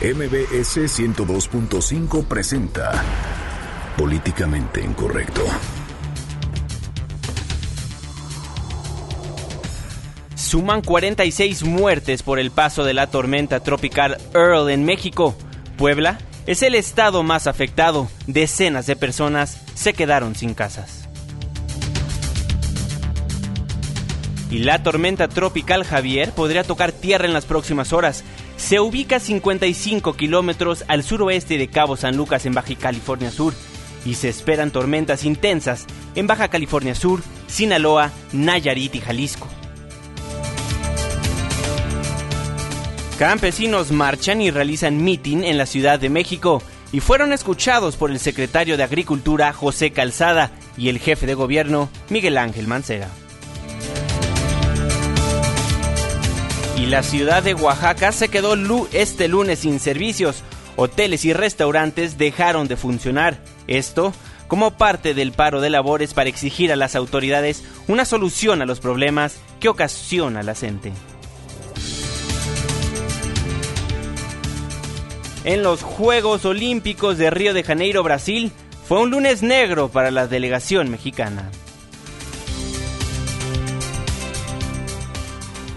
MBS 102.5 presenta Políticamente Incorrecto. Suman 46 muertes por el paso de la tormenta tropical Earl en México. Puebla es el estado más afectado. Decenas de personas se quedaron sin casas. Y la tormenta tropical Javier podría tocar tierra en las próximas horas. Se ubica a 55 kilómetros al suroeste de Cabo San Lucas en Baja California Sur y se esperan tormentas intensas en Baja California Sur, Sinaloa, Nayarit y Jalisco. Campesinos marchan y realizan mitin en la Ciudad de México y fueron escuchados por el secretario de Agricultura José Calzada y el jefe de gobierno Miguel Ángel Mancera. Y la ciudad de Oaxaca se quedó este lunes sin servicios. Hoteles y restaurantes dejaron de funcionar. Esto como parte del paro de labores para exigir a las autoridades una solución a los problemas que ocasiona la gente. En los Juegos Olímpicos de Río de Janeiro, Brasil, fue un lunes negro para la delegación mexicana.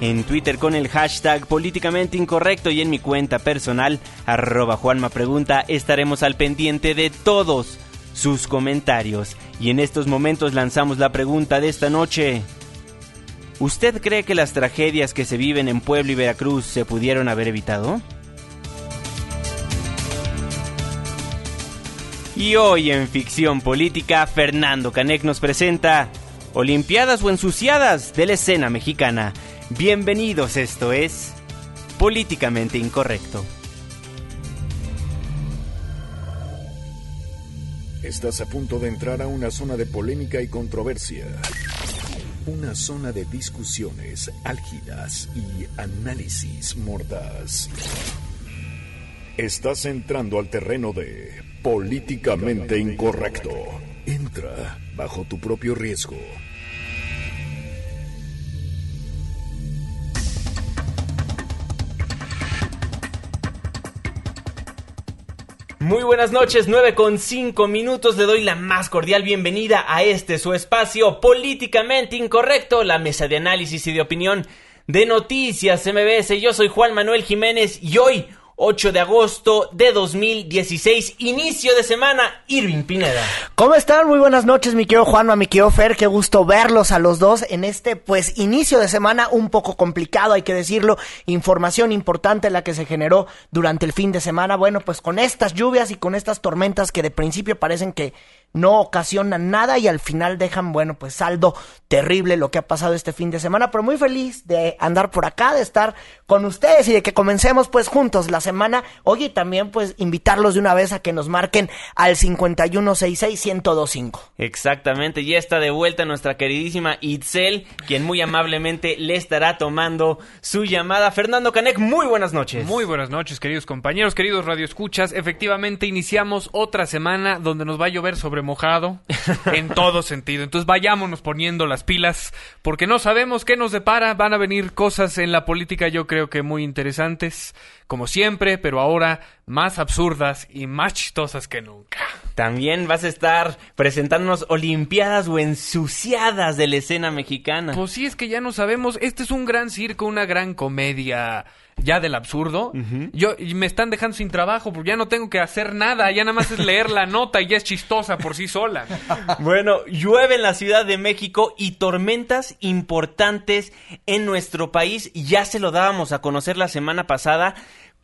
En Twitter con el hashtag políticamente incorrecto y en mi cuenta personal, arroba Juanma Pregunta, estaremos al pendiente de todos sus comentarios. Y en estos momentos lanzamos la pregunta de esta noche. ¿Usted cree que las tragedias que se viven en Puebla y Veracruz se pudieron haber evitado? Y hoy en Ficción Política, Fernando Canek nos presenta Olimpiadas o ensuciadas de la escena mexicana. Bienvenidos, esto es Políticamente Incorrecto. Estás a punto de entrar a una zona de polémica y controversia. Una zona de discusiones álgidas y análisis mordaz. Estás entrando al terreno de políticamente incorrecto. Entra bajo tu propio riesgo. Muy buenas noches, 9 con 5 minutos. Le doy la más cordial bienvenida a este su espacio políticamente incorrecto, la mesa de análisis y de opinión de Noticias MBS. Yo soy Juan Manuel Jiménez y hoy 8 de agosto de 2016, inicio de semana, Irving Pineda. ¿Cómo están? Muy buenas noches, mi querido Juanma, mi querido Fer, qué gusto verlos a los dos en este, pues, inicio de semana un poco complicado, hay que decirlo, información importante la que se generó durante el fin de semana, bueno, pues con estas lluvias y con estas tormentas que de principio parecen que no ocasionan nada y al final dejan, bueno, pues saldo terrible lo que ha pasado este fin de semana, pero muy feliz de andar por acá, de estar con ustedes y de que comencemos pues juntos la semana. Oye, también pues invitarlos de una vez a que nos marquen al 5166-1025. Exactamente, ya está de vuelta nuestra queridísima Itzel, quien muy amablemente le estará tomando su llamada. Fernando Canek, muy buenas noches. Muy buenas noches, queridos compañeros, queridos radioescuchas. Efectivamente, iniciamos otra semana donde nos va a llover sobre mojado en todo sentido. Entonces vayámonos poniendo las pilas porque no sabemos qué nos depara. Van a venir cosas en la política yo creo que muy interesantes, como siempre, pero ahora más absurdas y más chistosas que nunca. También vas a estar presentándonos olimpiadas o ensuciadas de la escena mexicana. Pues sí, es que ya no sabemos. Este es un gran circo, una gran comedia ya del absurdo. Yo y me están dejando sin trabajo porque ya no tengo que hacer nada, ya nada más es leer la nota y ya es chistosa por sí sola. bueno, llueve en la Ciudad de México y tormentas importantes en nuestro país. Ya se lo dábamos a conocer la semana pasada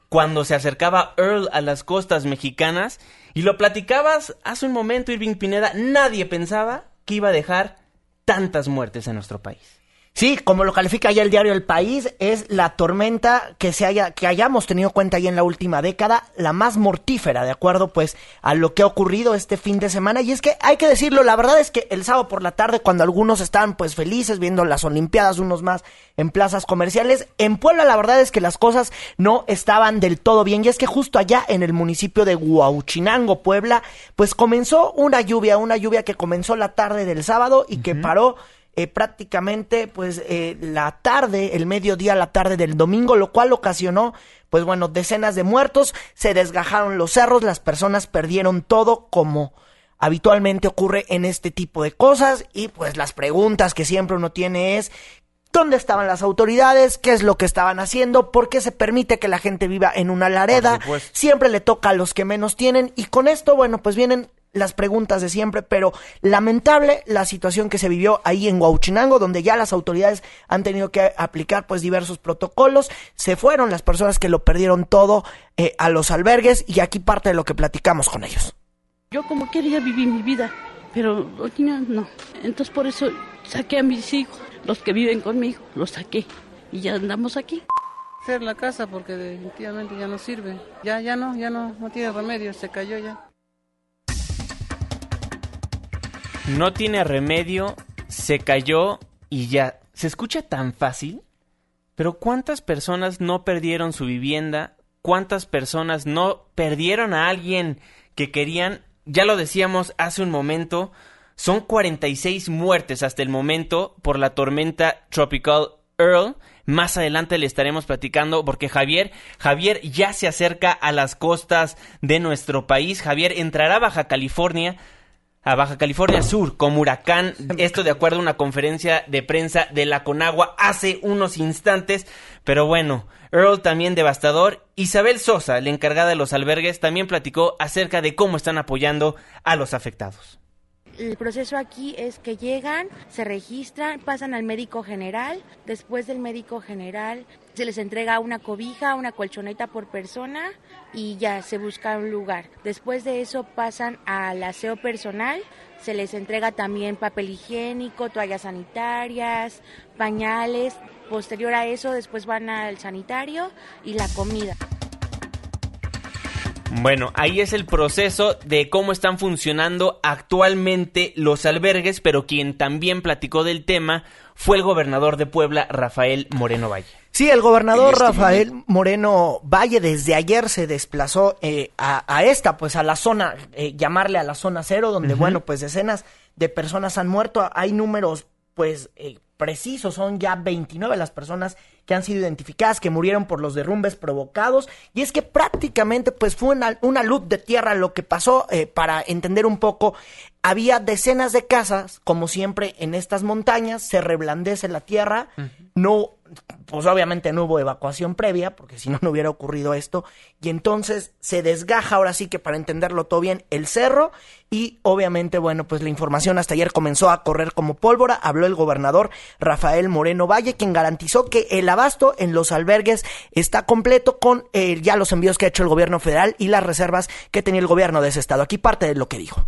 cuando se acercaba Earl a las costas mexicanas y lo platicabas hace un momento Irving Pineda, nadie pensaba que iba a dejar tantas muertes en nuestro país. Sí, como lo califica ya el diario El País, es la tormenta que se haya, que hayamos tenido cuenta ya en la última década, la más mortífera, de acuerdo pues a lo que ha ocurrido este fin de semana. Y es que hay que decirlo, la verdad es que el sábado por la tarde, cuando algunos estaban pues felices viendo las Olimpiadas, unos más en plazas comerciales, en Puebla la verdad es que las cosas no estaban del todo bien. Y es que justo allá en el municipio de Huauchinango, Puebla, pues comenzó una lluvia, una lluvia que comenzó la tarde del sábado y que paró eh, prácticamente pues eh, la tarde, el mediodía, la tarde del domingo, lo cual ocasionó pues bueno, decenas de muertos, se desgajaron los cerros, las personas perdieron todo como habitualmente ocurre en este tipo de cosas y pues las preguntas que siempre uno tiene es ¿Dónde estaban las autoridades? ¿Qué es lo que estaban haciendo? ¿Por qué se permite que la gente viva en una lareda? Siempre le toca a los que menos tienen. Y con esto, bueno, pues vienen las preguntas de siempre, pero lamentable la situación que se vivió ahí en Huauchinango, donde ya las autoridades han tenido que aplicar pues diversos protocolos, se fueron las personas que lo perdieron todo eh, a los albergues y aquí parte de lo que platicamos con ellos. Yo como quería vivir mi vida, pero no. Entonces por eso saqué a mis hijos, los que viven conmigo, los saqué y ya andamos aquí. Hacer la casa porque definitivamente ya no sirve. Ya, ya no, ya no, no tiene remedio, se cayó ya. No tiene remedio, se cayó y ya. ¿Se escucha tan fácil? Pero ¿cuántas personas no perdieron su vivienda? ¿Cuántas personas no perdieron a alguien que querían? Ya lo decíamos hace un momento, son 46 muertes hasta el momento por la tormenta Tropical Earl. Más adelante le estaremos platicando porque Javier, Javier ya se acerca a las costas de nuestro país. Javier entrará a Baja California a Baja California Sur como huracán. Esto de acuerdo a una conferencia de prensa de la Conagua hace unos instantes. Pero bueno, Earl también devastador. Isabel Sosa, la encargada de los albergues, también platicó acerca de cómo están apoyando a los afectados. El proceso aquí es que llegan, se registran, pasan al médico general, después del médico general se les entrega una cobija, una colchoneta por persona y ya se busca un lugar. Después de eso pasan al aseo personal, se les entrega también papel higiénico, toallas sanitarias, pañales. Posterior a eso después van al sanitario y la comida. Bueno, ahí es el proceso de cómo están funcionando actualmente los albergues, pero quien también platicó del tema fue el gobernador de Puebla, Rafael Moreno Valle. Sí, el gobernador este Rafael Moreno Valle desde ayer se desplazó eh, a, esta, pues a la zona, eh, llamarle a la zona cero, donde, bueno, pues decenas de personas han muerto. Hay números, pues, eh, precisos, son ya 29 las personas que han sido identificadas, que murieron por los derrumbes provocados, y es que prácticamente pues fue una, luz de tierra lo que pasó, eh, para entender un poco, había decenas de casas, como siempre en estas montañas, se reblandece la tierra, no pues obviamente no hubo evacuación previa, porque si no, no hubiera ocurrido esto, y entonces se desgaja ahora sí que para entenderlo todo bien el cerro, y obviamente, bueno, pues la información hasta ayer comenzó a correr como pólvora, habló el gobernador Rafael Moreno Valle, quien garantizó que el abasto en los albergues está completo con eh, ya los envíos que ha hecho el gobierno federal y las reservas que tenía el gobierno de ese estado. Aquí parte de lo que dijo.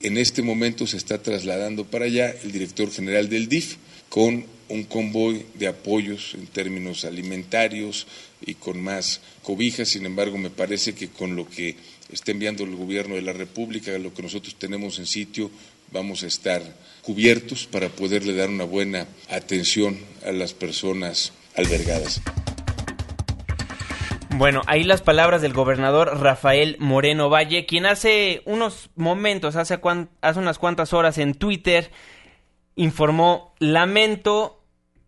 En este momento se está trasladando para allá el director general del DIF con un convoy de apoyos en términos alimentarios y con más cobijas. Sin embargo, me parece que con lo que está enviando el gobierno de la República, lo que nosotros tenemos en sitio, vamos a estar cubiertos para poderle dar una buena atención a las personas albergadas. Bueno, ahí las palabras del gobernador Rafael Moreno Valle, quien hace unos momentos, hace, hace unas cuantas horas en Twitter, informó, lamento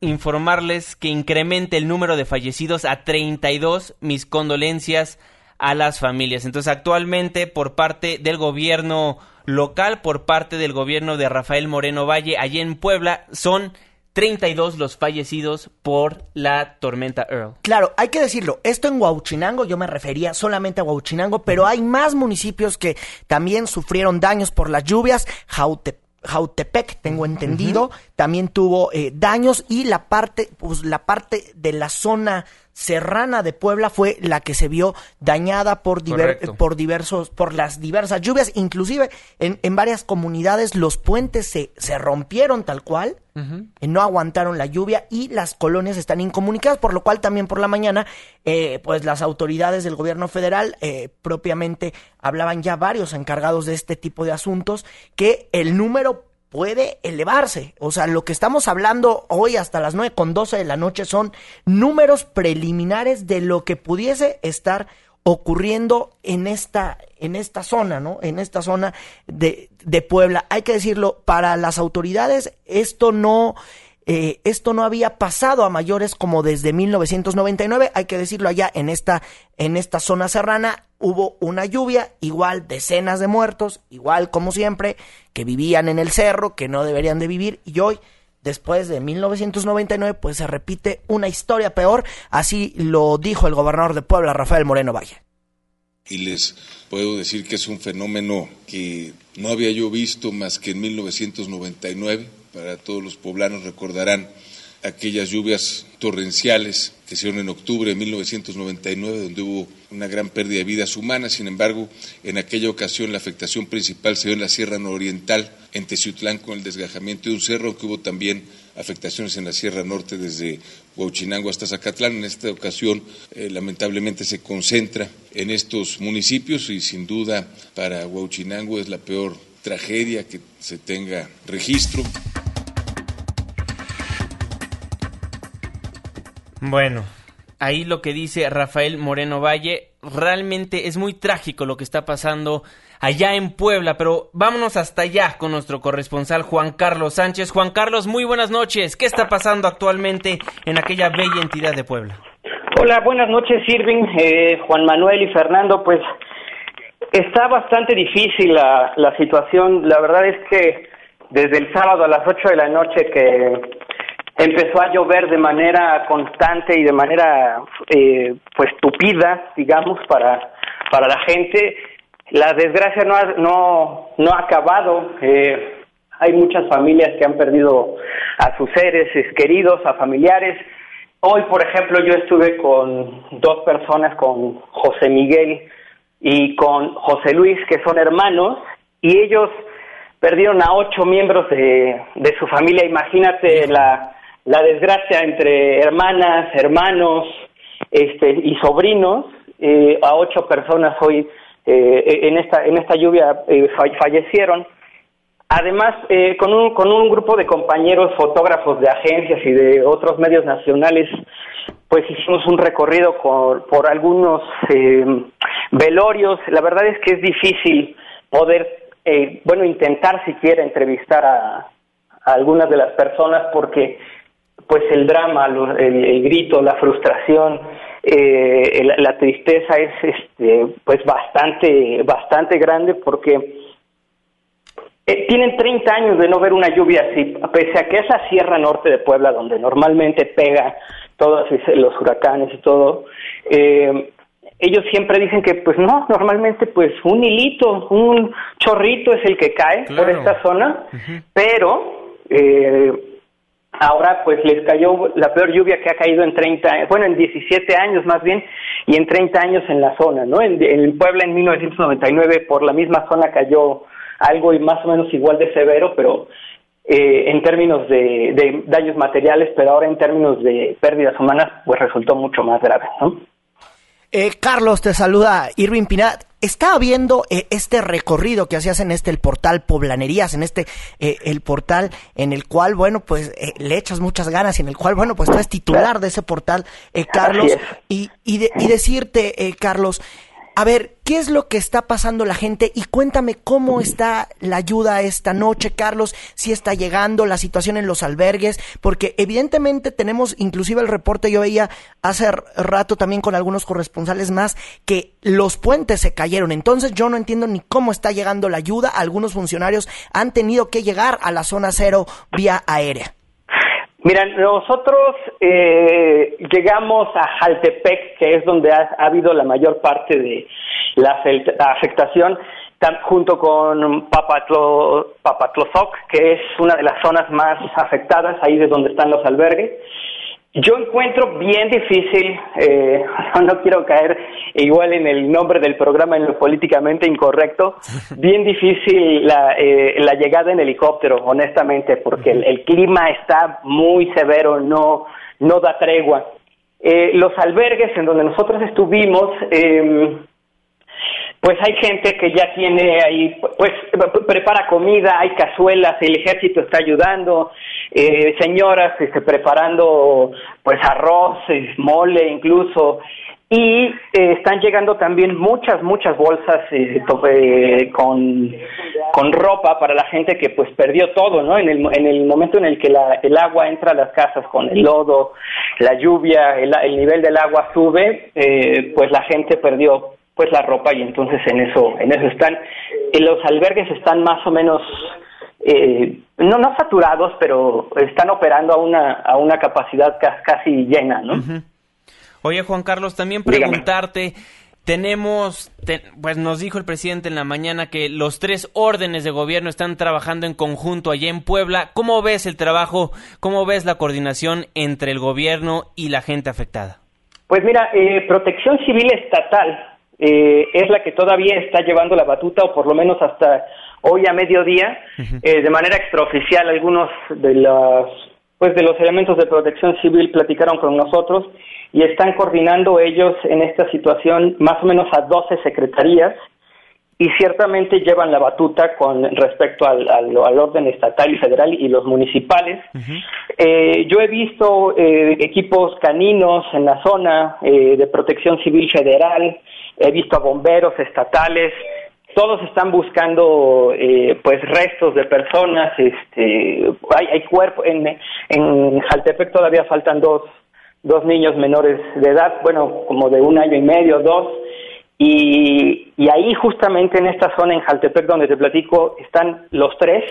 informarles que incremente el número de fallecidos a 32. Mis condolencias a las familias. Entonces, actualmente, por parte del gobierno local, por parte del gobierno de Rafael Moreno Valle, allí en Puebla, son 32 los fallecidos por la tormenta Earl. Claro, hay que decirlo, esto en Huauchinango, yo me refería solamente a Huauchinango, pero hay más municipios que también sufrieron daños por las lluvias. Jautepec Jautepec, tengo entendido, también tuvo eh, daños y la parte, pues la parte de la zona serrana de Puebla fue la que se vio dañada por, por diversos, por las diversas lluvias, inclusive en, en varias comunidades los puentes se, se rompieron tal cual, eh, no aguantaron la lluvia y las colonias están incomunicadas, por lo cual también por la mañana, eh, pues las autoridades del gobierno federal eh, propiamente hablaban ya varios encargados de este tipo de asuntos que el número puede elevarse. O sea, lo que estamos hablando hoy hasta las nueve con doce de la noche son números preliminares de lo que pudiese estar ocurriendo en esta, en esta zona, ¿no? En esta zona de, de Puebla. Hay que decirlo, para las autoridades esto no, eh, esto no había pasado a mayores como desde 1999, hay que decirlo allá en esta, en esta zona serrana hubo una lluvia, igual decenas de muertos, igual como siempre, que vivían en el cerro, que no deberían de vivir, y hoy, después de 1999, pues se repite una historia peor, así lo dijo el gobernador de Puebla, Rafael Moreno Valle. Y les puedo decir que es un fenómeno que no había yo visto más que en 1999 para todos los poblanos recordarán aquellas lluvias torrenciales que se dieron en octubre de 1999, donde hubo una gran pérdida de vidas humanas. Sin embargo, en aquella ocasión la afectación principal se dio en la Sierra Nororiental, en Teciutlán, con el desgajamiento de un cerro, aunque hubo también afectaciones en la Sierra Norte desde Huachinango hasta Zacatlán. En esta ocasión, eh, lamentablemente, se concentra en estos municipios y sin duda para Huachinango es la peor tragedia que se tenga registro. Bueno, ahí lo que dice Rafael Moreno Valle, realmente es muy trágico lo que está pasando allá en Puebla, pero vámonos hasta allá con nuestro corresponsal Juan Carlos Sánchez. Juan Carlos, muy buenas noches. ¿Qué está pasando actualmente en aquella bella entidad de Puebla? Hola, buenas noches, Irving, eh, Juan Manuel y Fernando. Pues está bastante difícil la, la situación. La verdad es que desde el sábado a las 8 de la noche que empezó a llover de manera constante y de manera eh, pues tupida digamos para para la gente. La desgracia no ha, no no ha acabado. Eh, hay muchas familias que han perdido a sus seres queridos a familiares. Hoy por ejemplo yo estuve con dos personas con José Miguel y con José Luis que son hermanos y ellos perdieron a ocho miembros de, de su familia. Imagínate la la desgracia entre hermanas, hermanos este, y sobrinos, eh, a ocho personas hoy eh, en, esta, en esta lluvia eh, fallecieron. Además, con, un, con un grupo de compañeros fotógrafos de agencias y de otros medios nacionales, pues hicimos un recorrido por, por algunos velorios. La verdad es que es difícil poder, bueno, intentar siquiera entrevistar a algunas de las personas porque pues el drama, el, grito, la frustración, eh, la, tristeza es este, pues bastante, bastante grande porque eh, tienen 30 años de no ver una lluvia así, pese a que esa sierra norte de Puebla, donde normalmente pega todos los huracanes y todo, eh, ellos siempre dicen que pues no, normalmente pues un hilito, un chorrito es el que cae por esta zona, pero eh, Ahora pues les cayó la peor lluvia que ha caído en 30, bueno, en 17 años más bien, y en 30 años en la zona, ¿no? En, en Puebla en 1999 por la misma zona cayó algo y más o menos igual de severo, pero eh, en términos de, de, daños materiales, pero ahora en términos de pérdidas humanas, pues resultó mucho más grave, ¿no? Eh, Carlos, te saluda Irving Pinat. Estaba viendo eh, este recorrido que hacías en este el portal Poblanerías, en este eh, el portal en el cual, bueno, pues eh, le echas muchas ganas y en el cual, bueno, pues tú eres titular de ese portal, Carlos, y, y, de, y decirte, Carlos, a ver, ¿qué es lo que está pasando la gente? Y cuéntame cómo está la ayuda esta noche, Carlos, si está llegando la situación en los albergues, porque evidentemente tenemos, inclusive el reporte yo veía hace rato también con algunos corresponsales más, que los puentes se cayeron. Entonces yo no entiendo ni cómo está llegando la ayuda. Algunos funcionarios han tenido que llegar a la zona cero vía aérea. Mira, nosotros eh, llegamos a Jaltepec, que es donde ha, habido la mayor parte de la, afectación, junto con Papatlo, Papatlozoc, que es una de las zonas más afectadas, ahí de donde están los albergues. Yo encuentro bien difícil, eh, no quiero caer igual en el nombre del programa, en lo políticamente incorrecto, bien difícil la, eh, la llegada en helicóptero, honestamente, porque el, clima está muy severo, no, no da tregua. Eh, los albergues en donde nosotros estuvimos, eh, pues hay gente que ya tiene ahí, pues prepara comida, hay cazuelas, el ejército está ayudando, eh, señoras este, preparando pues arroz, mole incluso, y eh, están llegando también muchas, muchas bolsas eh, eh, con, con ropa para la gente que pues perdió todo, ¿no? En el, en el momento en el que la, el agua entra a las casas con el lodo, la lluvia, el, el nivel del agua sube, pues la gente perdió pues la ropa y entonces en eso, en eso están. los albergues están más o menos no no saturados, pero están operando a una a una capacidad casi llena, ¿no? Oye, Juan Carlos, también preguntarte, tenemos, pues nos dijo el presidente en la mañana que los tres órdenes de gobierno están trabajando en conjunto allá en Puebla. ¿Cómo ves el trabajo, cómo ves la coordinación entre el gobierno y la gente afectada? Pues mira, eh, Protección Civil Estatal eh, es la que todavía está llevando la batuta, o por lo menos hasta hoy a mediodía, eh, de manera extraoficial, algunos de los, pues de los elementos de Protección Civil platicaron con nosotros y están coordinando ellos en esta situación más o menos a 12 secretarías y ciertamente llevan la batuta con respecto al, al, orden estatal y federal y los municipales. eh, yo he visto eh, equipos caninos en la zona eh, de protección civil federal, he visto a bomberos estatales, todos están buscando eh, pues restos de personas, este, hay, hay cuerpos, en, en Jaltepec todavía faltan dos dos niños menores de edad, bueno, como de un año y medio, dos, y, y ahí justamente en esta zona en Jaltepec donde te platico están los tres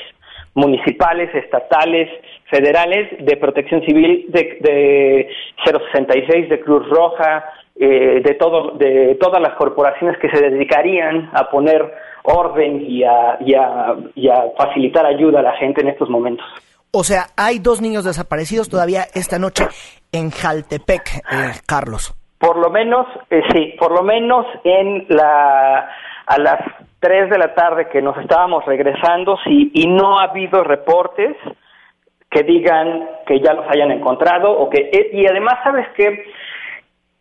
municipales, estatales, federales de protección civil de, de 066, de Cruz Roja, eh, de, todo, de todas las corporaciones que se dedicarían a poner orden y a, y a, y a facilitar ayuda a la gente en estos momentos. O sea, hay dos niños desaparecidos todavía esta noche en Jaltepec, eh, Carlos. Por lo menos, eh, sí, por lo menos en la a las 3 de la tarde que nos estábamos regresando, sí, y no ha habido reportes que digan que ya los hayan encontrado o que eh, y además sabes que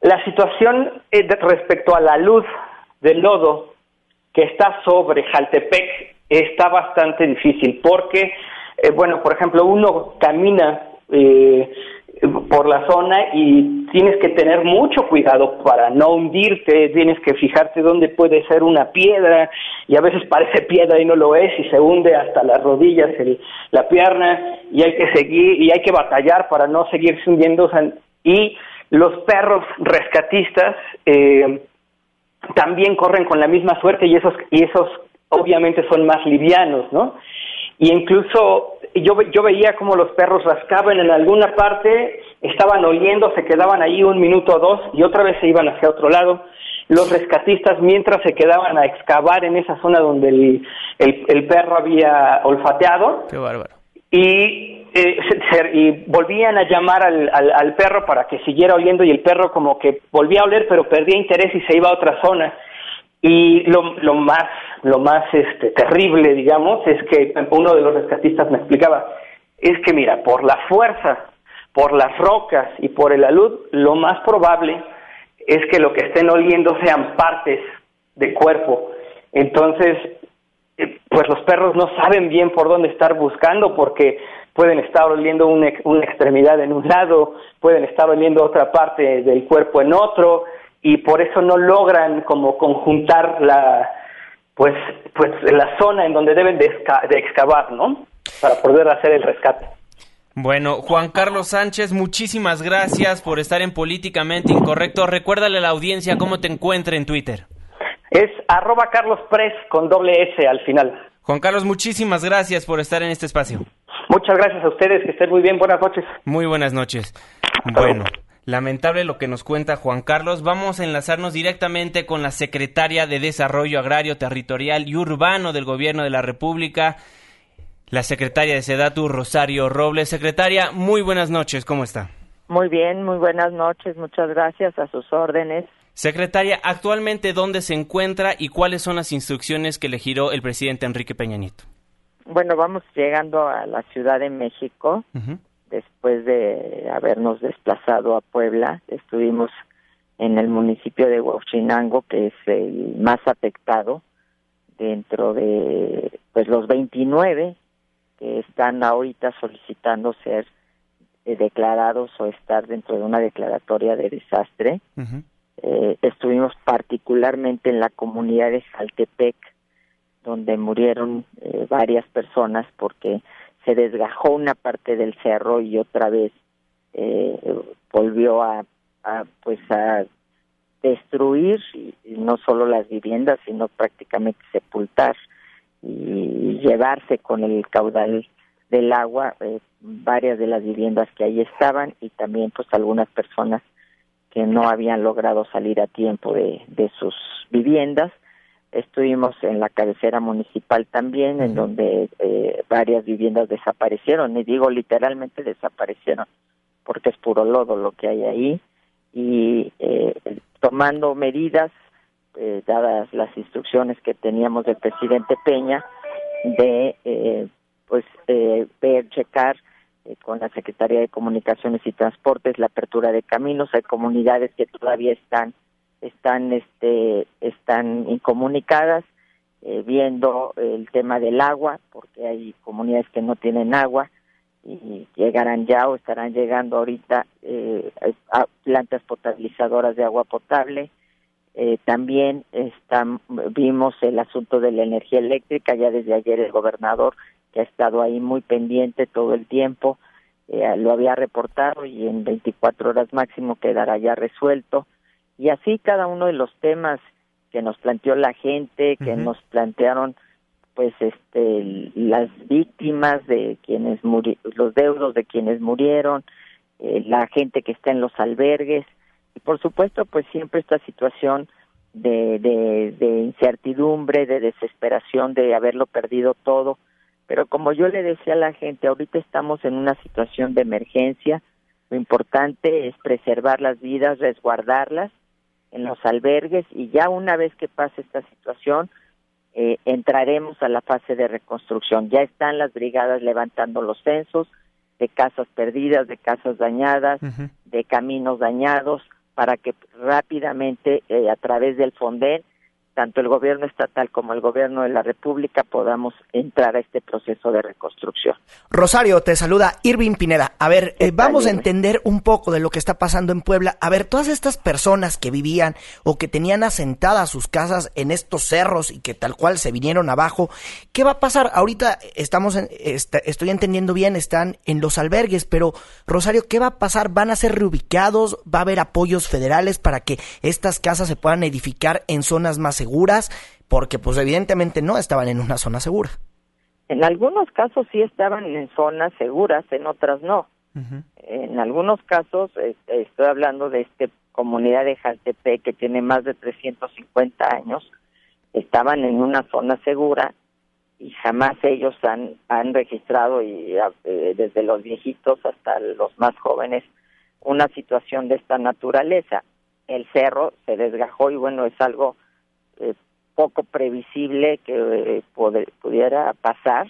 la situación eh, respecto a la luz del lodo que está sobre Jaltepec está bastante difícil porque eh, bueno, por ejemplo, uno camina eh, por la zona y tienes que tener mucho cuidado para no hundirte, tienes que fijarte dónde puede ser una piedra y a veces parece piedra y no lo es y se hunde hasta las rodillas la pierna y hay que seguir y hay que batallar para no seguirse hundiendo y los perros rescatistas eh, también corren con la misma suerte y esos y esos obviamente son más livianos, ¿no? y incluso yo, yo veía como los perros rascaban en alguna parte, estaban oliendo, se quedaban ahí un minuto o dos y otra vez se iban hacia otro lado. Los rescatistas, mientras se quedaban a excavar en esa zona donde el, el, perro había olfateado, Qué bárbaro. Y, eh, y volvían a llamar al, al, al perro para que siguiera oliendo y el perro como que volvía a oler pero perdía interés y se iba a otra zona. Y lo, lo más, lo más este, terrible, digamos, es que uno de los rescatistas me explicaba, es que mira, por la fuerza, por las rocas y por el alud, lo más probable es que lo que estén oliendo sean partes de cuerpo. Entonces, eh, pues los perros no saben bien por dónde estar buscando porque pueden estar oliendo una, una extremidad en un lado, pueden estar oliendo otra parte del cuerpo en otro, y por eso no logran como conjuntar la pues pues la zona en donde deben de, excavar, ¿no? Para poder hacer el rescate. Bueno, Juan Carlos Sánchez, muchísimas gracias por estar en Políticamente Incorrecto. Recuérdale a la audiencia cómo te encuentra en Twitter. Es arroba Carlos Press con doble S al final. Juan Carlos, muchísimas gracias por estar en este espacio. Muchas gracias a ustedes, que estén muy bien, buenas noches. Muy buenas noches. Bueno. Lamentable lo que nos cuenta Juan Carlos. Vamos a enlazarnos directamente con la secretaria de Desarrollo Agrario, Territorial y Urbano del Gobierno de la República, la secretaria de Sedatu, Rosario Robles. Secretaria, muy buenas noches, ¿cómo está? Muy bien, muy buenas noches, muchas gracias a sus órdenes. Secretaria, actualmente dónde se encuentra y cuáles son las instrucciones que le giró el presidente Enrique Peña Nieto. Bueno, vamos llegando a la Ciudad de México después de habernos desplazado a Puebla, estuvimos en el municipio de Huachinango, que es el más afectado dentro de pues los 29 que están ahorita solicitando ser eh, declarados o estar dentro de una declaratoria de desastre. Eh, estuvimos particularmente en la comunidad de Jaltepec, donde murieron eh, varias personas porque se desgajó una parte del cerro y otra vez eh, volvió a, pues a destruir no solo las viviendas sino prácticamente sepultar y llevarse con el caudal del agua eh, varias de las viviendas que ahí estaban y también pues algunas personas que no habían logrado salir a tiempo de sus viviendas estuvimos en la cabecera municipal también en donde eh, varias viviendas desaparecieron y digo literalmente desaparecieron porque es puro lodo lo que hay ahí y eh, tomando medidas eh, dadas las instrucciones que teníamos del presidente Peña de eh, pues eh, ver checar eh, con la Secretaría de Comunicaciones y Transportes la apertura de caminos. Hay comunidades que todavía están están este están incomunicadas eh, viendo el tema del agua porque hay comunidades que no tienen agua y llegarán ya o estarán llegando ahorita eh, a plantas potabilizadoras de agua potable. Eh, también vimos el asunto de la energía eléctrica, ya desde ayer el gobernador, que ha estado ahí muy pendiente todo el tiempo, lo había reportado y en 24 horas máximo quedará ya resuelto. Y así cada uno de los temas que nos planteó la gente, que nos plantearon pues este las víctimas de quienes murieron, los deudos de quienes murieron, eh, la gente que está en los albergues. Y por supuesto pues siempre esta situación de, de, de incertidumbre, de desesperación, de haberlo perdido todo, pero como yo le decía a la gente, ahorita estamos en una situación de emergencia, lo importante es preservar las vidas, resguardarlas en los albergues y ya una vez que pase esta situación, eh, entraremos a la fase de reconstrucción. Ya están las brigadas levantando los censos de casas perdidas, de casas dañadas, de caminos dañados, para que rápidamente eh, a través del FONDEN tanto el gobierno estatal como el gobierno de la República podamos entrar a este proceso de reconstrucción. Rosario, te saluda Irving Pineda. A ver, eh, vamos a entender un poco de lo que está pasando en Puebla. A ver, todas estas personas que vivían o que tenían asentadas sus casas en estos cerros y que tal cual se vinieron abajo, ¿qué va a pasar? Ahorita estamos, en, est estoy entendiendo bien, están en los albergues, pero Rosario, ¿qué va a pasar? ¿Van a ser reubicados? ¿Va a haber apoyos federales para que estas casas se puedan edificar en zonas más seguras, porque pues evidentemente no estaban en una zona segura. En algunos casos sí estaban en zonas seguras, en otras no. Uh -huh. En algunos casos, estoy hablando de esta comunidad de Jaltepec que tiene más de 350 años, estaban en una zona segura y jamás ellos han, han registrado, y eh, desde los viejitos hasta los más jóvenes, una situación de esta naturaleza. El cerro se desgajó y bueno, es algo eh, poco previsible que eh, pudiera pasar.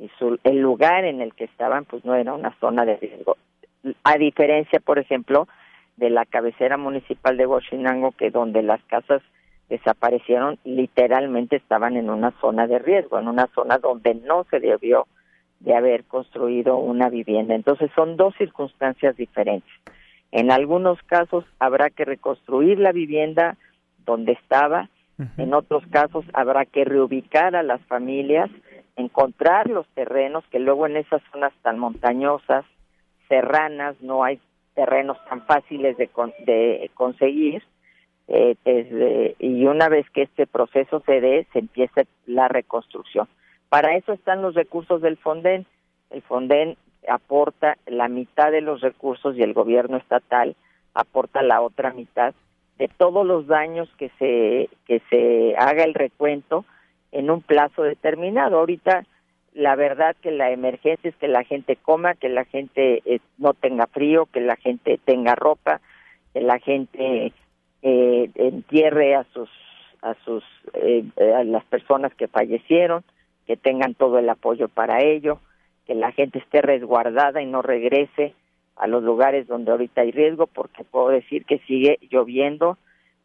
Y su, el lugar en el que estaban pues no era una zona de riesgo. A diferencia por ejemplo de la cabecera municipal de Huachinango que donde las casas desaparecieron literalmente estaban en una zona de riesgo en una zona donde no se debió de haber construido una vivienda. Entonces son dos circunstancias diferentes. En algunos casos habrá que reconstruir la vivienda donde estaba en otros casos habrá que reubicar a las familias, encontrar los terrenos, que luego en esas zonas tan montañosas, serranas, no hay terrenos tan fáciles de, con, de conseguir. Eh, y una vez que este proceso se dé, se empieza la reconstrucción. Para eso están los recursos del Fonden. El Fonden aporta la mitad de los recursos y el gobierno estatal aporta la otra mitad de todos los daños que se que se haga el recuento en un plazo determinado. Ahorita la verdad que la emergencia es que la gente coma, que la gente eh, no tenga frío, que la gente tenga ropa, que la gente eh, entierre a sus a sus eh, a las personas que fallecieron, que tengan todo el apoyo para ello, que la gente esté resguardada y no regrese a los lugares donde ahorita hay riesgo, porque puedo decir que sigue lloviendo,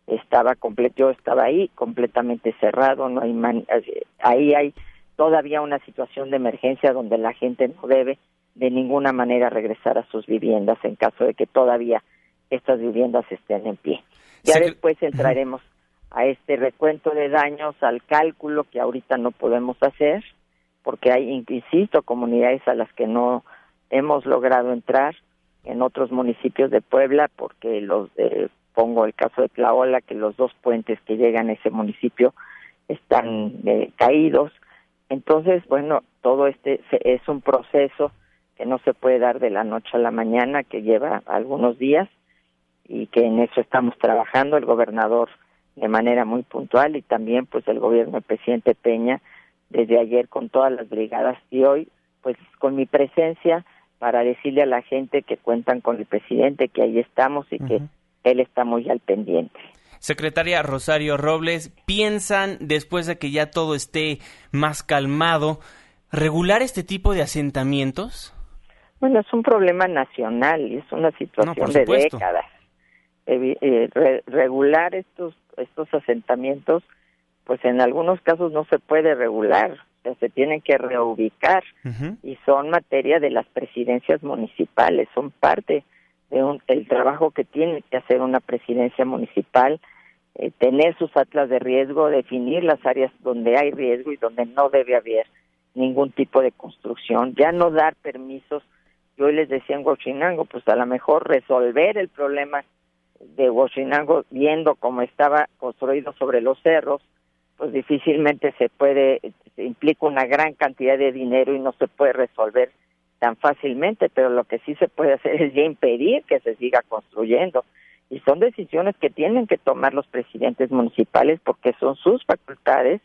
estaba completo, yo estaba ahí completamente cerrado, no hay man, ahí hay todavía una situación de emergencia donde la gente no debe de ninguna manera regresar a sus viviendas en caso de que todavía estas viviendas estén en pie. Ya después entraremos a este recuento de daños, al cálculo que ahorita no podemos hacer, porque hay, insisto, comunidades a las que no hemos logrado entrar en otros municipios de Puebla, porque los de, pongo el caso de Tlaola, que los dos puentes que llegan a ese municipio están eh, caídos. Entonces, bueno, todo este es un proceso que no se puede dar de la noche a la mañana, que lleva algunos días y que en eso estamos trabajando el gobernador de manera muy puntual y también pues el gobierno del presidente Peña desde ayer con todas las brigadas y hoy pues con mi presencia para decirle a la gente que cuentan con el presidente, que ahí estamos y que él está muy al pendiente. Secretaria Rosario Robles, ¿piensan después de que ya todo esté más calmado regular este tipo de asentamientos? Bueno, es un problema nacional y es una situación de décadas. Eh, regular estos estos asentamientos, pues en algunos casos no se puede regular, sea, se tienen que reubicar y son materia de las presidencias municipales, son parte de un, el trabajo que tiene que hacer una presidencia municipal, eh, tener sus atlas de riesgo, definir las áreas donde hay riesgo y donde no debe haber ningún tipo de construcción, ya no dar permisos. Yo hoy les decía en Huachinango, pues a lo mejor resolver el problema de Huachinango viendo cómo estaba construido sobre los cerros, pues difícilmente se puede, implica una gran cantidad de dinero y no se puede resolver tan fácilmente, pero lo que sí se puede hacer es ya impedir que se siga construyendo. Y son decisiones que tienen que tomar los presidentes municipales porque son sus facultades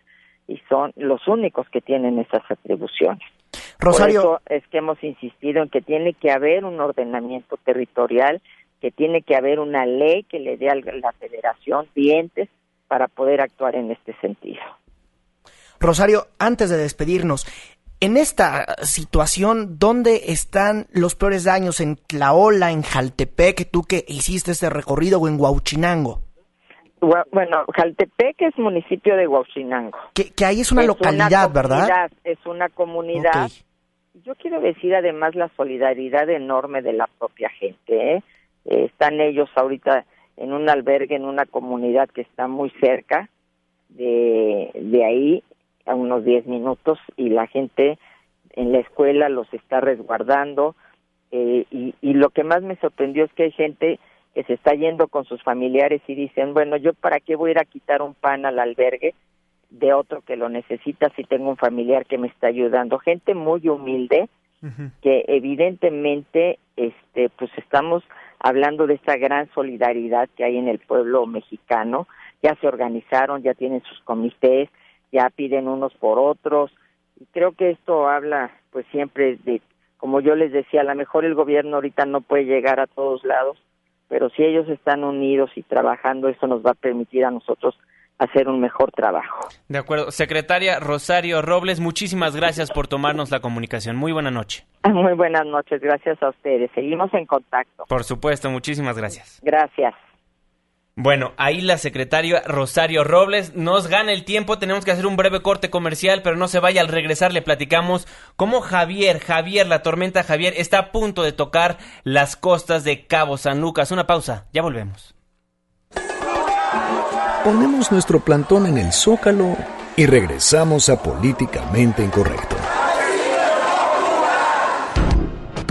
y son los únicos que tienen esas atribuciones. Rosario. Por eso es que hemos insistido en que tiene que haber un ordenamiento territorial que tiene que haber una ley que le dé a la federación dientes para poder actuar en este sentido. Rosario, antes de despedirnos, en esta situación, ¿dónde están los peores daños? ¿En Tlaola, en Jaltepec, tú que hiciste este recorrido, o en Huauchinango? Bueno, Jaltepec es municipio de Huauchinango. Que, ahí es una localidad, ¿verdad? Es una comunidad. Yo quiero decir además la solidaridad enorme de la propia gente. ¿eh? Eh, están ellos ahorita en un albergue, en una comunidad que está muy cerca de, de ahí, a unos 10 minutos, y la gente en la escuela los está resguardando. Eh, y, y lo que más me sorprendió es que hay gente que se está yendo con sus familiares y dicen, bueno, yo para qué voy a ir a quitar un pan al albergue de otro que lo necesita si tengo un familiar que me está ayudando. Gente muy humilde que evidentemente este pues estamos hablando de esta gran solidaridad que hay en el pueblo mexicano. Ya se organizaron, ya tienen sus comités, ya piden unos por otros. Y creo que esto habla, pues siempre de, como yo les decía, a lo mejor el gobierno ahorita no puede llegar a todos lados, pero si ellos están unidos y trabajando, eso nos va a permitir a nosotros hacer un mejor trabajo. De acuerdo. Secretaria Rosario Robles, muchísimas gracias por tomarnos la comunicación. Muy buena noche. Muy buenas noches, gracias a ustedes. Seguimos en contacto. Por supuesto, muchísimas gracias. Gracias. Bueno, ahí la secretaria Rosario Robles nos gana el tiempo, tenemos que hacer un breve corte comercial, pero no se vaya, al regresar le platicamos cómo Javier, Javier, la tormenta Javier, está a punto de tocar las costas de Cabo San Lucas. Una pausa, ya volvemos. Ponemos nuestro plantón en el zócalo y regresamos a Políticamente Incorrecto.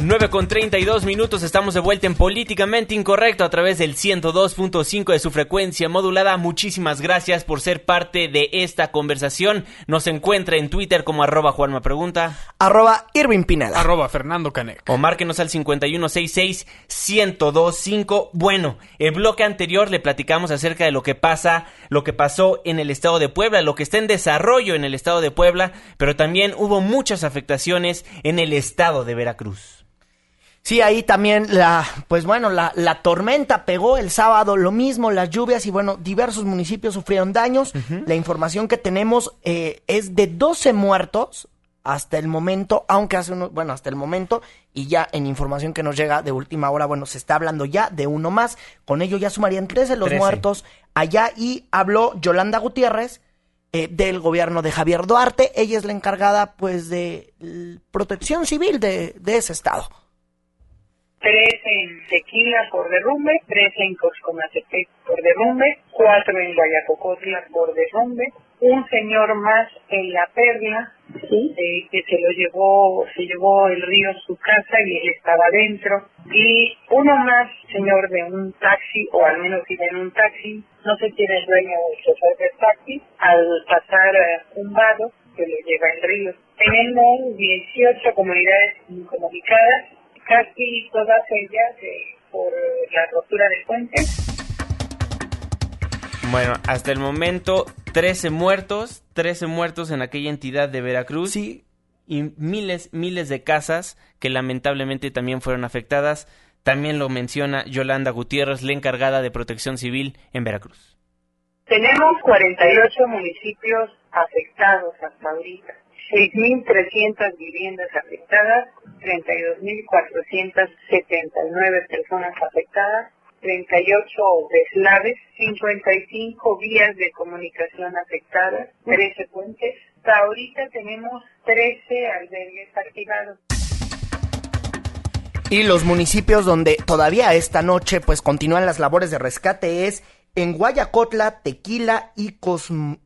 9 con 32 minutos, estamos de vuelta en Políticamente Incorrecto a través del 102.5 de su frecuencia modulada. Muchísimas gracias por ser parte de esta conversación. Nos encuentra en Twitter como arroba Juanma Pregunta. Arroba Irving Pineda. Arroba Fernando Canec. O márquenos al 5166-1025. Bueno, el bloque anterior le platicamos acerca de lo que pasa, lo que pasó en el estado de Puebla, lo que está en desarrollo en el estado de Puebla, pero también hubo muchas afectaciones en el estado de Veracruz. Sí, ahí también la, pues bueno, la, la, tormenta pegó el sábado, lo mismo, las lluvias y bueno, diversos municipios sufrieron daños. La información que tenemos eh, es de 12 muertos hasta el momento, aunque hace uno, bueno, hasta el momento, y ya en información que nos llega de última hora, bueno, se está hablando ya de uno más. Con ello ya sumarían 13 los muertos allá y habló Yolanda Gutiérrez eh, del gobierno de Javier Duarte. Ella es la encargada, pues, de protección civil de, de ese estado. Tres en Tequila por derrumbe, tres en Coscomatepec por derrumbe, cuatro en Guayacocotla por derrumbe, un señor más en La Perla, eh, que se lo llevó, se llevó el río a su casa y él estaba adentro, y uno más, señor de un taxi, o al menos iba en un taxi, no sé quién es dueño o chofer del taxi, al pasar eh, un vado que lo lleva el río. Tenemos 18 comunidades incomunicadas, casi todas ellas eh, por la rotura de puentes. Bueno, hasta el momento 13 muertos, 13 muertos en aquella entidad de Veracruz. Sí. Y miles, miles de casas que lamentablemente también fueron afectadas. También lo menciona Yolanda Gutiérrez, la encargada de protección civil en Veracruz. Tenemos 48 municipios afectados hasta ahorita. 6.300 viviendas afectadas, 32.479 personas afectadas, 38 deslaves, 55 vías de comunicación afectadas, 13 puentes. Hasta ahorita tenemos 13 albergues activados. Y los municipios donde todavía esta noche pues continúan las labores de rescate es en Guayacotla, Tequila y Cosm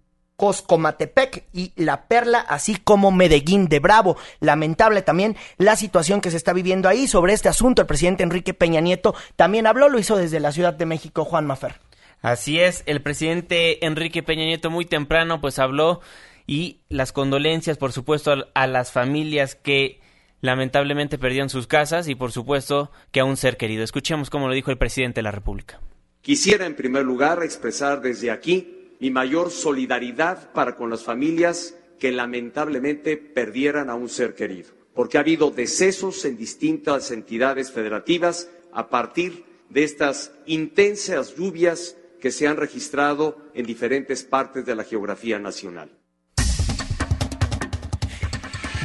Coscomatepec y La Perla, así como Medellín de Bravo. Lamentable también la situación que se está viviendo ahí. Sobre este asunto, el presidente Enrique Peña Nieto también habló, lo hizo desde la Ciudad de México, Juan Mafer. Así es, el presidente Enrique Peña Nieto muy temprano pues habló y las condolencias, por supuesto, a las familias que lamentablemente perdieron sus casas y por supuesto que a un ser querido. Escuchemos cómo lo dijo el presidente de la República. Quisiera en primer lugar expresar desde aquí mi mayor solidaridad para con las familias que lamentablemente perdieran a un ser querido, porque ha habido decesos en distintas entidades federativas a partir de estas intensas lluvias que se han registrado en diferentes partes de la geografía nacional.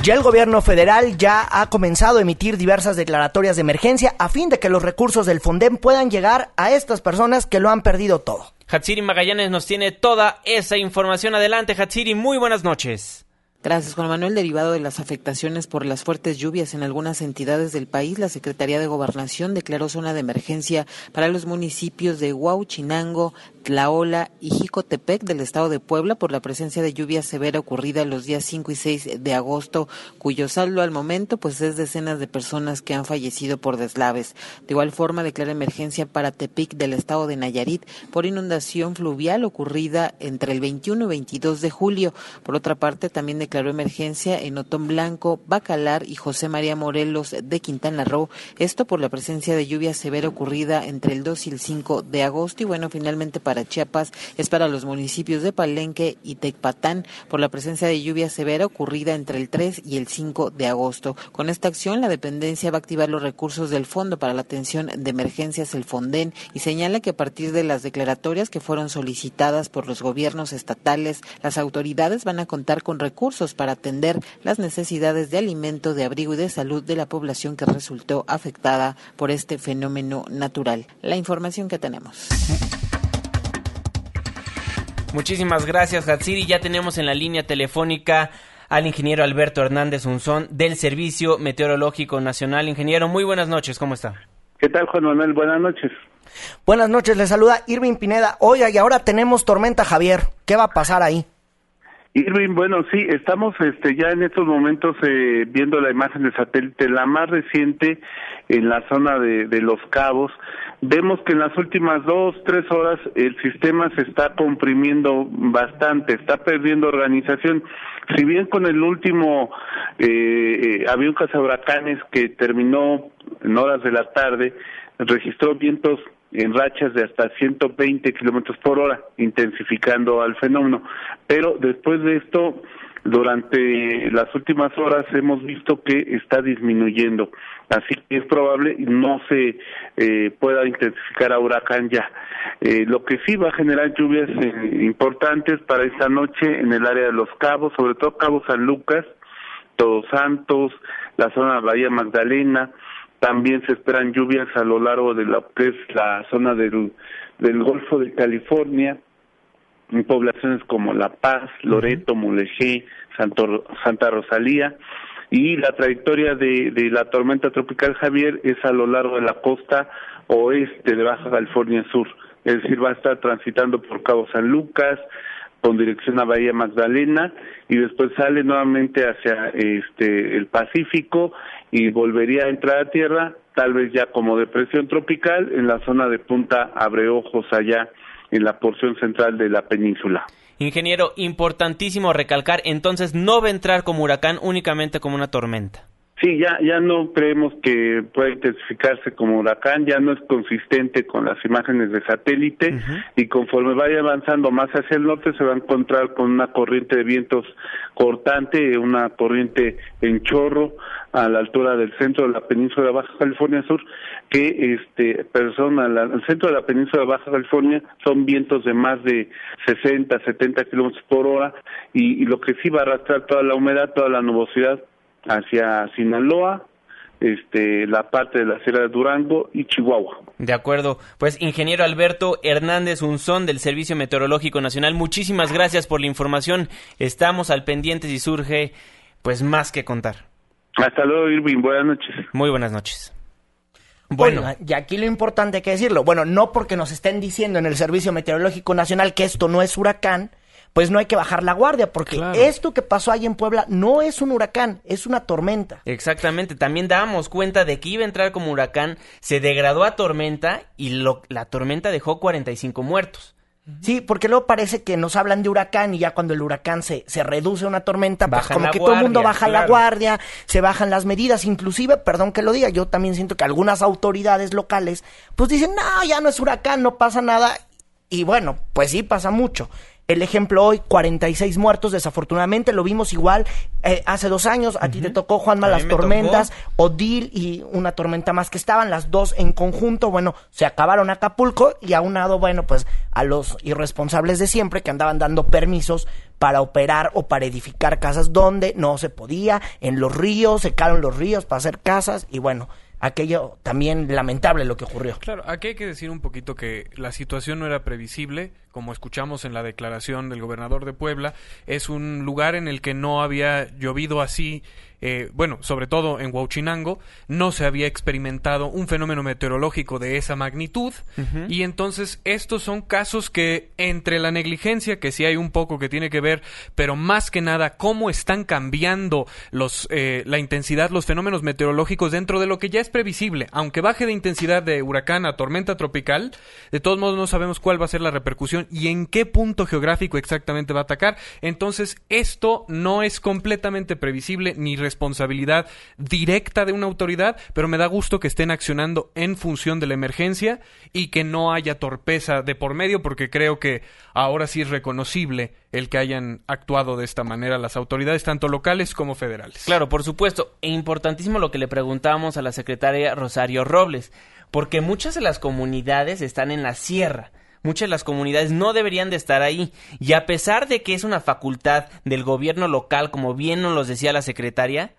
Ya el gobierno federal ya ha comenzado a emitir diversas declaratorias de emergencia a fin de que los recursos del Fonden puedan llegar a estas personas que lo han perdido todo. Hatsiri Magallanes nos tiene toda esa información. Adelante, Hatsiri, muy buenas noches. Gracias, Juan Manuel. Derivado de las afectaciones por las fuertes lluvias en algunas entidades del país, la Secretaría de Gobernación declaró zona de emergencia para los municipios de Huauchinango, Tlaola y Jicotepec del estado de Puebla por la presencia de lluvia severa ocurrida los días 5 y 6 de agosto, cuyo saldo al momento pues es decenas de personas que han fallecido por deslaves. De igual forma declara emergencia para Tepic del estado de Nayarit por inundación fluvial ocurrida entre el 21 y 22 de julio. Por otra parte, también declaró emergencia en Otón Blanco, Bacalar y José María Morelos de Quintana Roo, esto por la presencia de lluvia severa ocurrida entre el 2 y el 5 de agosto y bueno, finalmente para Chiapas es para los municipios de Palenque y Tecpatán por la presencia de lluvia severa ocurrida entre el 3 y el 5 de agosto. Con esta acción, la dependencia va a activar los recursos del Fondo para la Atención de Emergencias, el FONDEN, y señala que a partir de las declaratorias que fueron solicitadas por los gobiernos estatales, las autoridades van a contar con recursos para atender las necesidades de alimento, de abrigo y de salud de la población que resultó afectada por este fenómeno natural. La información que tenemos. Muchísimas gracias, Hatsiri. Ya tenemos en la línea telefónica al ingeniero Alberto Hernández Unzón del Servicio Meteorológico Nacional. Ingeniero, muy buenas noches, ¿cómo está? ¿Qué tal, Juan Manuel? Buenas noches. Buenas noches, le saluda Irving Pineda. Oiga, y ahora tenemos tormenta Javier. ¿Qué va a pasar ahí? Irving, bueno, sí, estamos este, ya en estos momentos eh, viendo la imagen de satélite, la más reciente en la zona de, de Los Cabos. Vemos que en las últimas dos, tres horas el sistema se está comprimiendo bastante, está perdiendo organización. Si bien con el último eh, eh, avión cazahuracanes que terminó en horas de la tarde, registró vientos en rachas de hasta 120 kilómetros por hora, intensificando al fenómeno. Pero después de esto, durante las últimas horas hemos visto que está disminuyendo, así que es probable no se eh, pueda intensificar a huracán ya. Eh, lo que sí va a generar lluvias eh, importantes para esta noche en el área de los cabos, sobre todo Cabo San Lucas, Todos Santos, la zona de Bahía Magdalena, también se esperan lluvias a lo largo de la, la zona del, del Golfo de California, en poblaciones como La Paz, Loreto, Mulegé, Santo, Santa Rosalía, y la trayectoria de, de la tormenta tropical Javier es a lo largo de la costa oeste de Baja California Sur, es decir, va a estar transitando por Cabo San Lucas, con dirección a Bahía Magdalena y después sale nuevamente hacia este el Pacífico y volvería a entrar a tierra, tal vez ya como depresión tropical en la zona de Punta Abreojos allá en la porción central de la península. Ingeniero, importantísimo recalcar, entonces no va a entrar como huracán únicamente como una tormenta. Sí, ya, ya no creemos que pueda intensificarse como huracán, ya no es consistente con las imágenes de satélite y conforme vaya avanzando más hacia el norte se va a encontrar con una corriente de vientos cortante, una corriente en chorro a la altura del centro de la península de Baja California Sur, que este persona al centro de la península de Baja California son vientos de más de 60, 70 kilómetros por hora y, y lo que sí va a arrastrar toda la humedad, toda la nubosidad hacia Sinaloa, este, la parte de la Sierra de Durango y Chihuahua. De acuerdo. Pues, ingeniero Alberto Hernández Unzón del Servicio Meteorológico Nacional, muchísimas gracias por la información. Estamos al pendiente si surge, pues, más que contar. Hasta luego, Irving. Buenas noches. Muy buenas noches. Bueno, y aquí lo importante hay que decirlo. Bueno, no porque nos estén diciendo en el Servicio Meteorológico Nacional que esto no es huracán, pues no hay que bajar la guardia, porque esto que pasó ahí en Puebla no es un huracán, es una tormenta. Exactamente, también dábamos cuenta de que iba a entrar como huracán, se degradó a tormenta y lo, la tormenta dejó 45 muertos. Sí, porque luego parece que nos hablan de huracán y ya cuando el huracán se, se reduce a una tormenta, pues como que todo el mundo baja la guardia, se bajan las medidas, inclusive, perdón que lo diga, yo también siento que algunas autoridades locales pues dicen, no, ya no es huracán, no pasa nada. Y bueno, pues sí pasa mucho. El ejemplo hoy, 46 muertos, desafortunadamente, lo vimos igual eh, hace dos años. A ti te tocó, Juanma, las tormentas, Odil y una tormenta más que estaban, las dos en conjunto. Bueno, se acabaron Acapulco y aunado, bueno, pues a los irresponsables de siempre que andaban dando permisos para operar o para edificar casas donde no se podía. En los ríos, secaron los ríos para hacer casas y bueno, aquello también lamentable lo que ocurrió. Claro, aquí hay que decir un poquito que la situación no era previsible, como escuchamos en la declaración del gobernador de Puebla, es un lugar en el que no había llovido así eh, bueno, sobre todo en Huachinango, no se había experimentado un fenómeno meteorológico de esa magnitud. Y entonces estos son casos que entre la negligencia, que sí hay un poco que tiene que ver, pero más que nada cómo están cambiando los, eh, la intensidad, los fenómenos meteorológicos dentro de lo que ya es previsible, aunque baje de intensidad de huracán a tormenta tropical, de todos modos no sabemos cuál va a ser la repercusión y en qué punto geográfico exactamente va a atacar, entonces esto no es completamente previsible ni responsabilidad directa de una autoridad, pero me da gusto que estén accionando en función de la emergencia y que no haya torpeza de por medio, porque creo que ahora sí es reconocible el que hayan actuado de esta manera las autoridades, tanto locales como federales. Claro, por supuesto. E importantísimo lo que le preguntábamos a la secretaria Rosario Robles, porque muchas de las comunidades están en la sierra muchas de las comunidades no deberían de estar ahí. Y a pesar de que es una facultad del gobierno local, como bien nos lo decía la secretaria,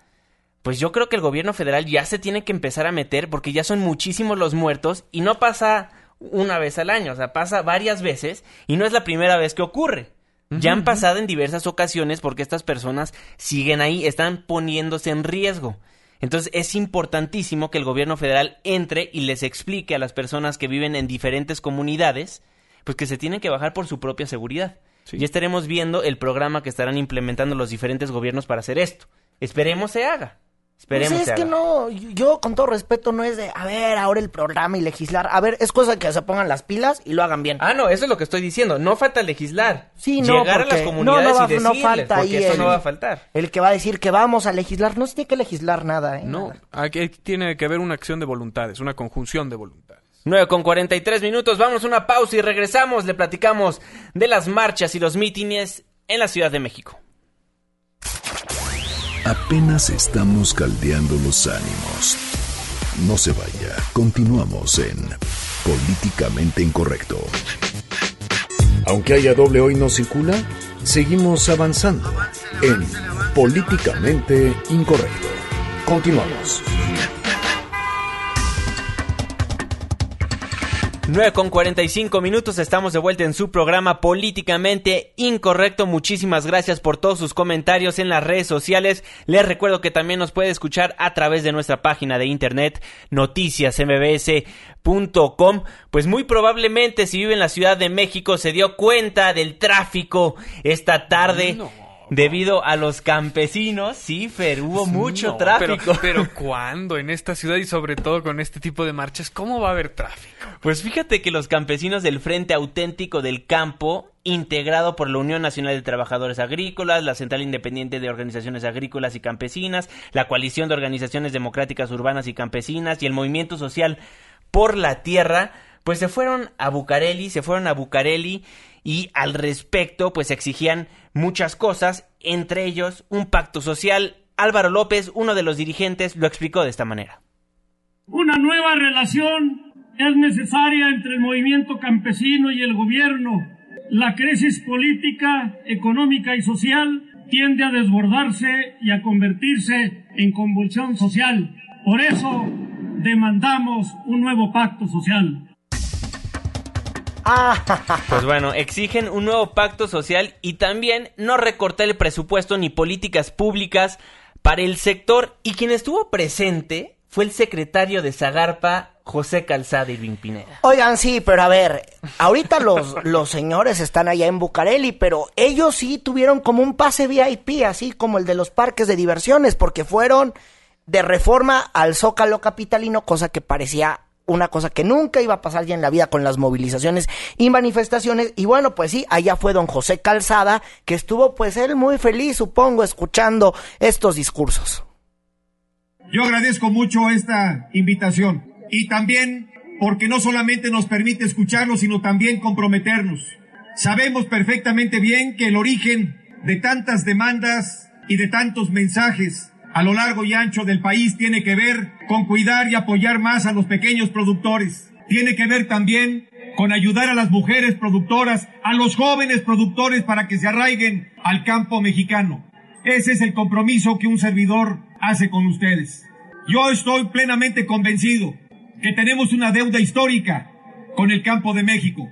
pues yo creo que el gobierno federal ya se tiene que empezar a meter porque ya son muchísimos los muertos y no pasa una vez al año, o sea, pasa varias veces y no es la primera vez que ocurre. ya han pasado en diversas ocasiones porque estas personas siguen ahí, están poniéndose en riesgo. Entonces es importantísimo que el gobierno federal entre y les explique a las personas que viven en diferentes comunidades pues que se tienen que bajar por su propia seguridad. Y estaremos viendo el programa que estarán implementando los diferentes gobiernos para hacer esto. Esperemos se haga. Esperemos pues es que no, yo con todo respeto no es de, a ver, ahora el programa y legislar. A ver, es cosa de que se pongan las pilas y lo hagan bien. Ah, no, eso es lo que estoy diciendo. No falta legislar. Sí, no, Llegar a las comunidades no, y decirles, no falta porque eso no va a faltar. El que va a decir que vamos a legislar, no se tiene que legislar nada, ¿eh? No, aquí tiene que haber una acción de voluntades, una conjunción de voluntades. 9 con 43 minutos, vamos a una pausa y regresamos, le platicamos de las marchas y los mítines en la Ciudad de México. Apenas estamos caldeando los ánimos. No se vaya, continuamos en Políticamente Incorrecto. Aunque haya doble hoy no circula, seguimos avanzando en Políticamente Incorrecto. Continuamos. 9 con 45 minutos, estamos de vuelta en su programa Políticamente Incorrecto. Muchísimas gracias por todos sus comentarios en las redes sociales. Les recuerdo que también nos puede escuchar a través de nuestra página de internet noticiasmbs.com. Pues muy probablemente si vive en la Ciudad de México se dio cuenta del tráfico esta tarde. Debido a los campesinos, sí, Fer, hubo mucho No, tráfico. Pero, pero ¿cuándo? En esta ciudad y sobre todo con este tipo de marchas, ¿cómo va a haber tráfico? Pues fíjate que los campesinos del Frente Auténtico del Campo, integrado por la Unión Nacional de Trabajadores Agrícolas, la Central Independiente de Organizaciones Agrícolas y Campesinas, la Coalición de Organizaciones Democráticas Urbanas y Campesinas y el Movimiento Social por la Tierra, pues se fueron a Bucareli, se fueron a Bucareli y al respecto pues exigían muchas cosas, entre ellos un pacto social. Álvaro López, uno de los dirigentes, lo explicó de esta manera. Una nueva relación es necesaria entre el movimiento campesino y el gobierno. La crisis política, económica y social tiende a desbordarse y a convertirse en convulsión social. Por eso demandamos un nuevo pacto social. Pues bueno, exigen un nuevo pacto social y también no recortar el presupuesto ni políticas públicas para el sector. Y quien estuvo presente fue el secretario de Zagarpa, José Calzada Irving Pineda. Oigan, sí, pero a ver, ahorita los, los señores están allá en Bucareli, pero ellos sí tuvieron como un pase VIP, así como el de los parques de diversiones, porque fueron de reforma al Zócalo Capitalino, cosa que parecía una cosa que nunca iba a pasar ya en la vida con las movilizaciones y manifestaciones. Y bueno, pues sí, allá fue don José Calzada, que estuvo pues él muy feliz, supongo, escuchando estos discursos. Yo agradezco mucho esta invitación y también porque no solamente nos permite escucharnos, sino también comprometernos. Sabemos perfectamente bien que el origen de tantas demandas y de tantos mensajes a lo largo y ancho del país tiene que ver con cuidar y apoyar más a los pequeños productores. Tiene que ver también con ayudar a las mujeres productoras, a los jóvenes productores para que se arraiguen al campo mexicano. Ese es el compromiso que un servidor hace con ustedes. Yo estoy plenamente convencido que tenemos una deuda histórica con el campo de México.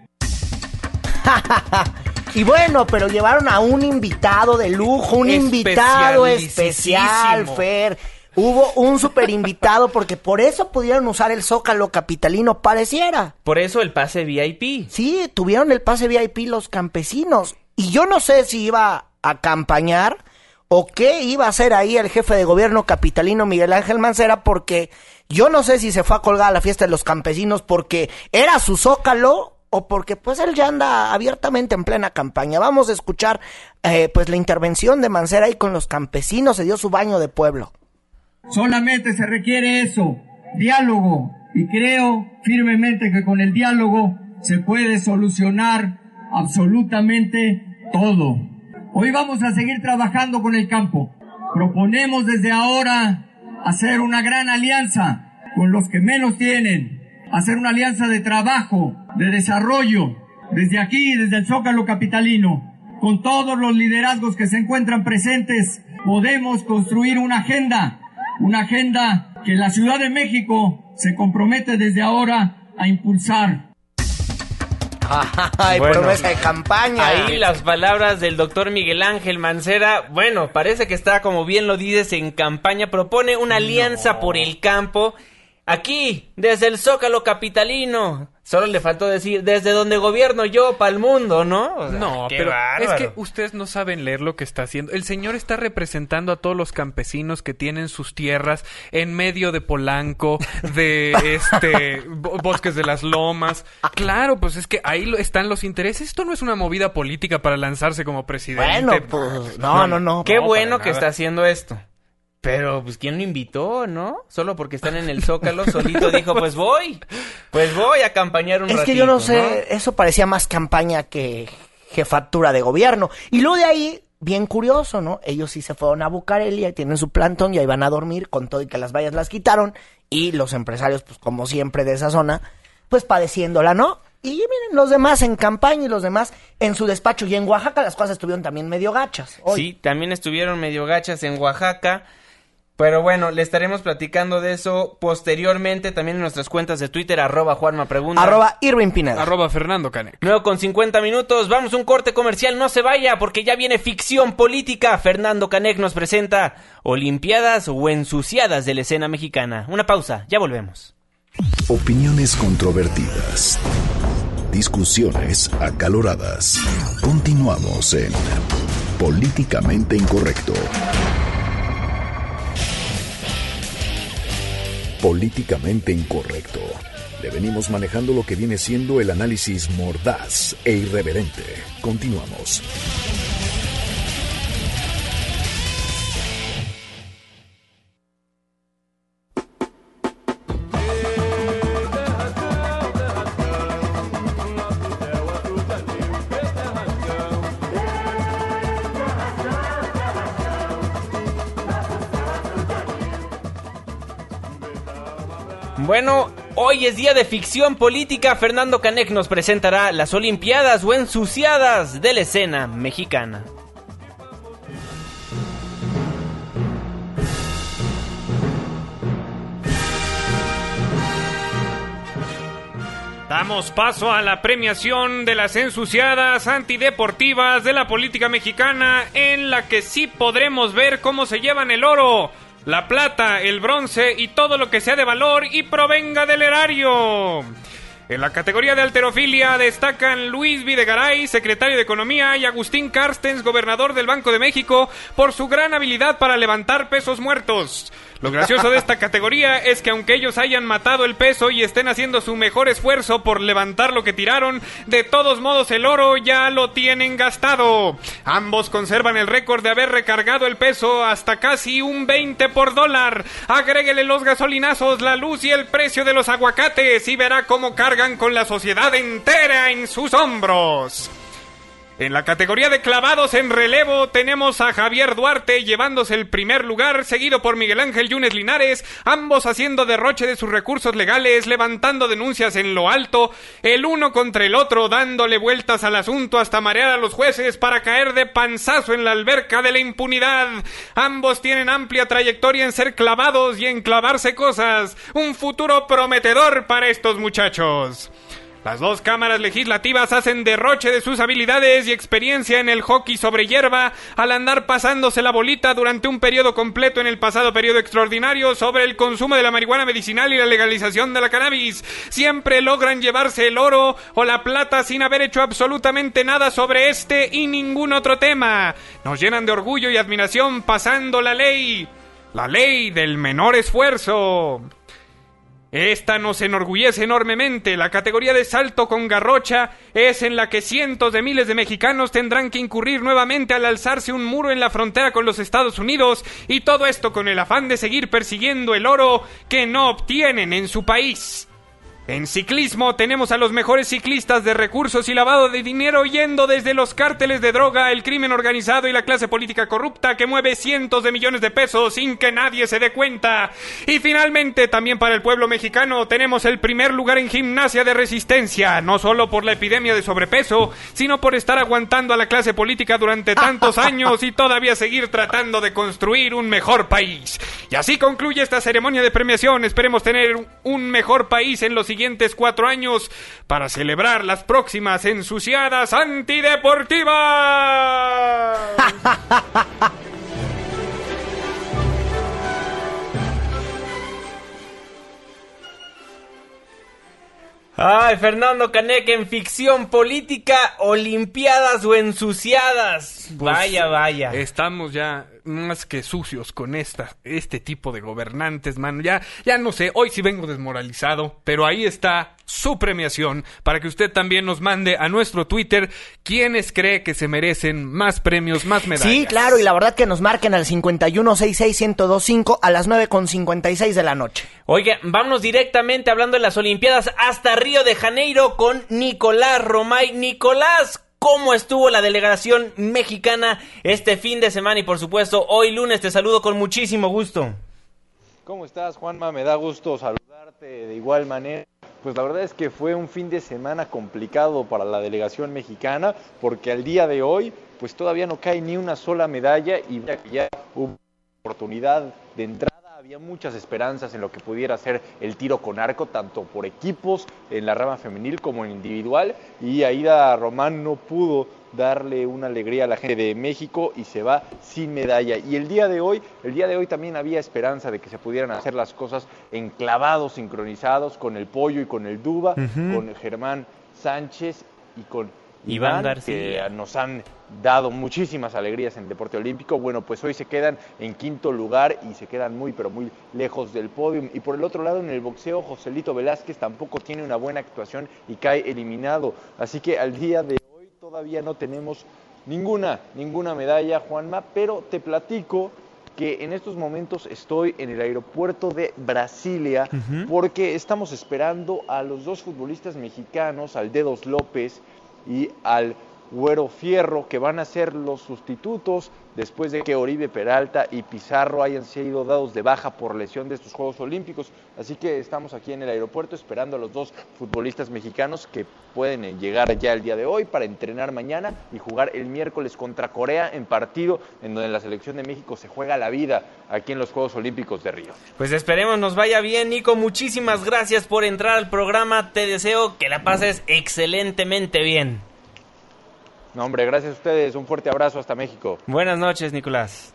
Y bueno, pero llevaron a un invitado de lujo, un invitado especial, Fer. Hubo un super invitado porque por eso pudieron usar el Zócalo Capitalino, pareciera. Por eso el pase VIP. Sí, tuvieron el pase VIP los campesinos. Y yo no sé si iba a acompañar o qué iba a hacer ahí el jefe de gobierno capitalino Miguel Ángel Mancera porque yo no sé si se fue a colgar a la fiesta de los campesinos porque era su Zócalo o porque pues él ya anda abiertamente en plena campaña. Vamos a escuchar eh, pues la intervención de Mancera ahí con los campesinos, se dio su baño de pueblo. Solamente se requiere eso, diálogo, y creo firmemente que con el diálogo se puede solucionar absolutamente todo. Hoy vamos a seguir trabajando con el campo. Proponemos desde ahora hacer una gran alianza con los que menos tienen, hacer una alianza de trabajo, de desarrollo, desde aquí, desde el Zócalo Capitalino, con todos los liderazgos que se encuentran presentes, podemos construir una agenda, una agenda que la Ciudad de México se compromete desde ahora a impulsar. Ay, Bueno, promesa de campaña. Ahí las palabras del doctor Miguel Ángel Mancera, bueno, parece que está, como bien lo dices, en campaña, propone una alianza por el campo, aquí, desde el Zócalo Capitalino. Solo le faltó decir, desde donde gobierno yo, para el mundo, ¿no? O sea, No, qué pero es que ustedes no saben leer lo que está haciendo. El señor está representando a todos los campesinos que tienen sus tierras en medio de Polanco, de este bo- bosques de las lomas. Claro, pues es que ahí lo- están los intereses. Esto no es una movida política para lanzarse como presidente. Bueno, pues, no, no, no. Qué no, bueno que nada. está haciendo esto. Pero, pues, ¿quién lo invitó, no? Solo porque están en el Zócalo, solito dijo, pues voy. Pues voy a acompañar un Es que yo no sé, eso parecía más campaña que jefatura de gobierno. Y luego de ahí, bien curioso, ¿no? Ellos sí se fueron a Bucareli, ahí tienen su plantón y ahí van a dormir con todo y que las vallas las quitaron. Y los empresarios, pues como siempre de esa zona, pues padeciéndola, ¿no? Y miren, los demás en campaña y los demás en su despacho. Y en Oaxaca las cosas estuvieron también medio gachas. hoy. Sí, también estuvieron medio gachas en Oaxaca. Pero bueno, le estaremos platicando de eso posteriormente también en nuestras cuentas de Twitter, arroba Juanma Pregunta. Arroba Irving Pineda. Arroba Fernando Canek. Luego con 50 minutos, vamos a un corte comercial, no se vaya porque ya viene ficción política. Fernando Canek nos presenta Olimpiadas o ensuciadas de la escena mexicana. Una pausa, ya volvemos. Opiniones controvertidas. Discusiones acaloradas. Continuamos en Políticamente Incorrecto. Políticamente Incorrecto. Le venimos manejando lo que viene siendo el análisis mordaz e irreverente. Continuamos. Bueno, hoy es día de ficción política. Fernando Canek nos presentará las Olimpiadas o ensuciadas de la escena mexicana. Damos paso a la premiación de las ensuciadas antideportivas de la política mexicana, en la que sí podremos ver cómo se llevan el oro, la plata, el bronce y todo lo que sea de valor y provenga del erario. En la categoría de alterofilia destacan Luis Videgaray, secretario de Economía, y Agustín Carstens, gobernador del Banco de México, por su gran habilidad para levantar pesos muertos. Lo gracioso de esta categoría es que aunque ellos hayan matado el peso y estén haciendo su mejor esfuerzo por levantar lo que tiraron, de todos modos el oro ya lo tienen gastado. Ambos conservan el récord de haber recargado el peso hasta casi un 20 por dólar. Agréguele los gasolinazos, la luz y el precio de los aguacates y verá cómo cargan con la sociedad entera en sus hombros. En la categoría de clavados en relevo tenemos a Javier Duarte llevándose el primer lugar, seguido por Miguel Ángel Yunes Linares, ambos haciendo derroche de sus recursos legales, levantando denuncias en lo alto, el uno contra el otro, dándole vueltas al asunto hasta marear a los jueces para caer de panzazo en la alberca de la impunidad. Ambos tienen amplia trayectoria en ser clavados y en clavarse cosas, un futuro prometedor para estos muchachos. Las dos cámaras legislativas hacen derroche de sus habilidades y experiencia en el hockey sobre hierba al andar pasándose la bolita durante un periodo completo en el pasado periodo extraordinario sobre el consumo de la marihuana medicinal y la legalización de la cannabis. Siempre logran llevarse el oro o la plata sin haber hecho absolutamente nada sobre este y ningún otro tema. Nos llenan de orgullo y admiración pasando la ley. La ley del menor esfuerzo. Esta nos enorgullece enormemente. La categoría de salto con garrocha es en la que cientos de miles de mexicanos tendrán que incurrir nuevamente al alzarse un muro en la frontera con los Estados Unidos y todo esto con el afán de seguir persiguiendo el oro que no obtienen en su país. En ciclismo tenemos a los mejores ciclistas de recursos y lavado de dinero yendo desde los cárteles de droga, el crimen organizado y la clase política corrupta que mueve cientos de millones de pesos sin que nadie se dé cuenta. Y finalmente, también para el pueblo mexicano tenemos el primer lugar en gimnasia de resistencia, no solo por la epidemia de sobrepeso, sino por estar aguantando a la clase política durante tantos años y todavía seguir tratando de construir un mejor país. Y así concluye esta ceremonia de premiación. Esperemos tener un mejor país en los siguientes cuatro años para celebrar las próximas ensuciadas antideportivas. Ay, Fernando Canek en ficción política, olimpiadas o ensuciadas. Pues, vaya, vaya. Estamos ya más que sucios con esta, este tipo de gobernantes, mano. Ya, ya no sé, hoy sí vengo desmoralizado, pero ahí está su premiación para que usted también nos mande a nuestro Twitter quienes cree que se merecen más premios, más medallas. Sí, claro, y la verdad que nos marquen al 5166125 a las 9.56 de la noche. Oiga, vámonos directamente hablando de las Olimpiadas hasta Río de Janeiro con Nicolás Romay. Nicolás, cómo estuvo la delegación mexicana este fin de semana y por supuesto hoy lunes te saludo con muchísimo gusto. ¿Cómo estás, Juanma? Me da gusto saludarte de igual manera. Pues la verdad es que fue un fin de semana complicado para la delegación mexicana porque al día de hoy pues todavía no cae ni una sola medalla y ya hubo oportunidad de entrada. Había muchas esperanzas en lo que pudiera ser el tiro con arco, tanto por equipos en la rama femenil como en individual. Y Aida Román no pudo darle una alegría a la gente de México y se va sin medalla. Y el día de hoy, el día de hoy también había esperanza de que se pudieran hacer las cosas enclavados, sincronizados con el pollo y con el duba, con Germán Sánchez y con Iván Iván, García. que nos han dado muchísimas alegrías en el deporte olímpico. Bueno, pues hoy se quedan en quinto lugar y se quedan muy, pero muy lejos del podio. Y por el otro lado, en el boxeo, Joselito Velázquez tampoco tiene una buena actuación y cae eliminado. Así que al día de hoy todavía no tenemos ninguna, ninguna medalla, Juanma, pero te platico que en estos momentos estoy en el aeropuerto de Brasilia porque estamos esperando a los dos futbolistas mexicanos, al Dedos López y al Güero Fierro, que van a ser los sustitutos después de que Oribe Peralta y Pizarro hayan sido dados de baja por lesión de estos Juegos Olímpicos. Así que estamos aquí en el aeropuerto esperando a los dos futbolistas mexicanos que pueden eh, llegar ya el día de hoy para entrenar mañana y jugar el miércoles contra Corea en partido en donde la selección de México se juega la vida aquí en los Juegos Olímpicos de Río. Pues esperemos nos vaya bien, Nico. Muchísimas gracias por entrar al programa. Te deseo que la pases excelentemente bien. No, hombre, gracias a ustedes. Un fuerte abrazo hasta México. Buenas noches, Nicolás.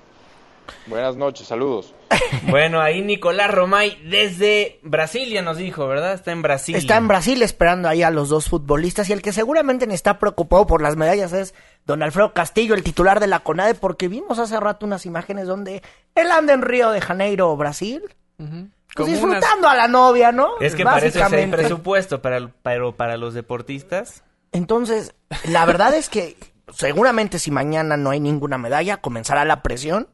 Buenas noches, saludos. Bueno, ahí Nicolás Romay desde Brasilia nos dijo, ¿verdad? Está en Brasil. Está en Brasil esperando ahí a los dos futbolistas y el que seguramente ni está preocupado por las medallas es don Alfredo Castillo, el titular de la CONADE, porque vimos hace rato unas imágenes donde él anda en Río de Janeiro, Brasil, pues disfrutando a la novia, ¿no? Es que para es el Básicamente. presupuesto, para, pero para los deportistas. Entonces, la verdad es que seguramente si mañana no hay ninguna medalla, comenzará la presión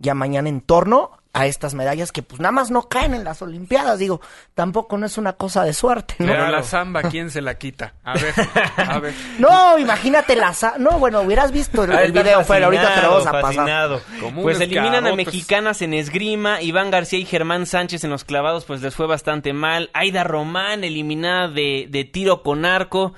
ya mañana en torno a estas medallas que pues nada más no caen en las Olimpiadas. Digo, tampoco no es una cosa de suerte, ¿no? Pero la samba, ¿quién se la quita? A ver, a ver. No, imagínate la... sa- No, bueno, hubieras visto el, el video, Fer, ahorita te lo vamos a fascinado, pasar. Pues eliminan a mexicanas en esgrima, Iván García y Germán Sánchez en los clavados, pues les fue bastante mal. Aida Román eliminada de, de tiro con arco.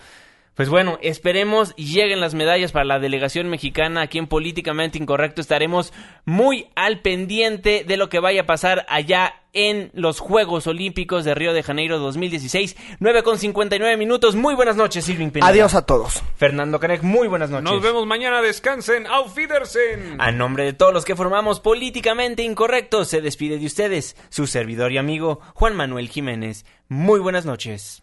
Pues bueno, esperemos y lleguen las medallas para la delegación mexicana aquí en Políticamente Incorrecto. Estaremos muy al pendiente de lo que vaya a pasar allá en los Juegos Olímpicos de Río de Janeiro 2016. 9 con 59 minutos. Muy buenas noches, Irving Pineda. Adiós a todos. Fernando Canek, muy buenas noches. Nos vemos mañana, descansen, auf Wiedersehen. A nombre de todos los que formamos Políticamente Incorrecto, se despide de ustedes su servidor y amigo Juan Manuel Jiménez. Muy buenas noches.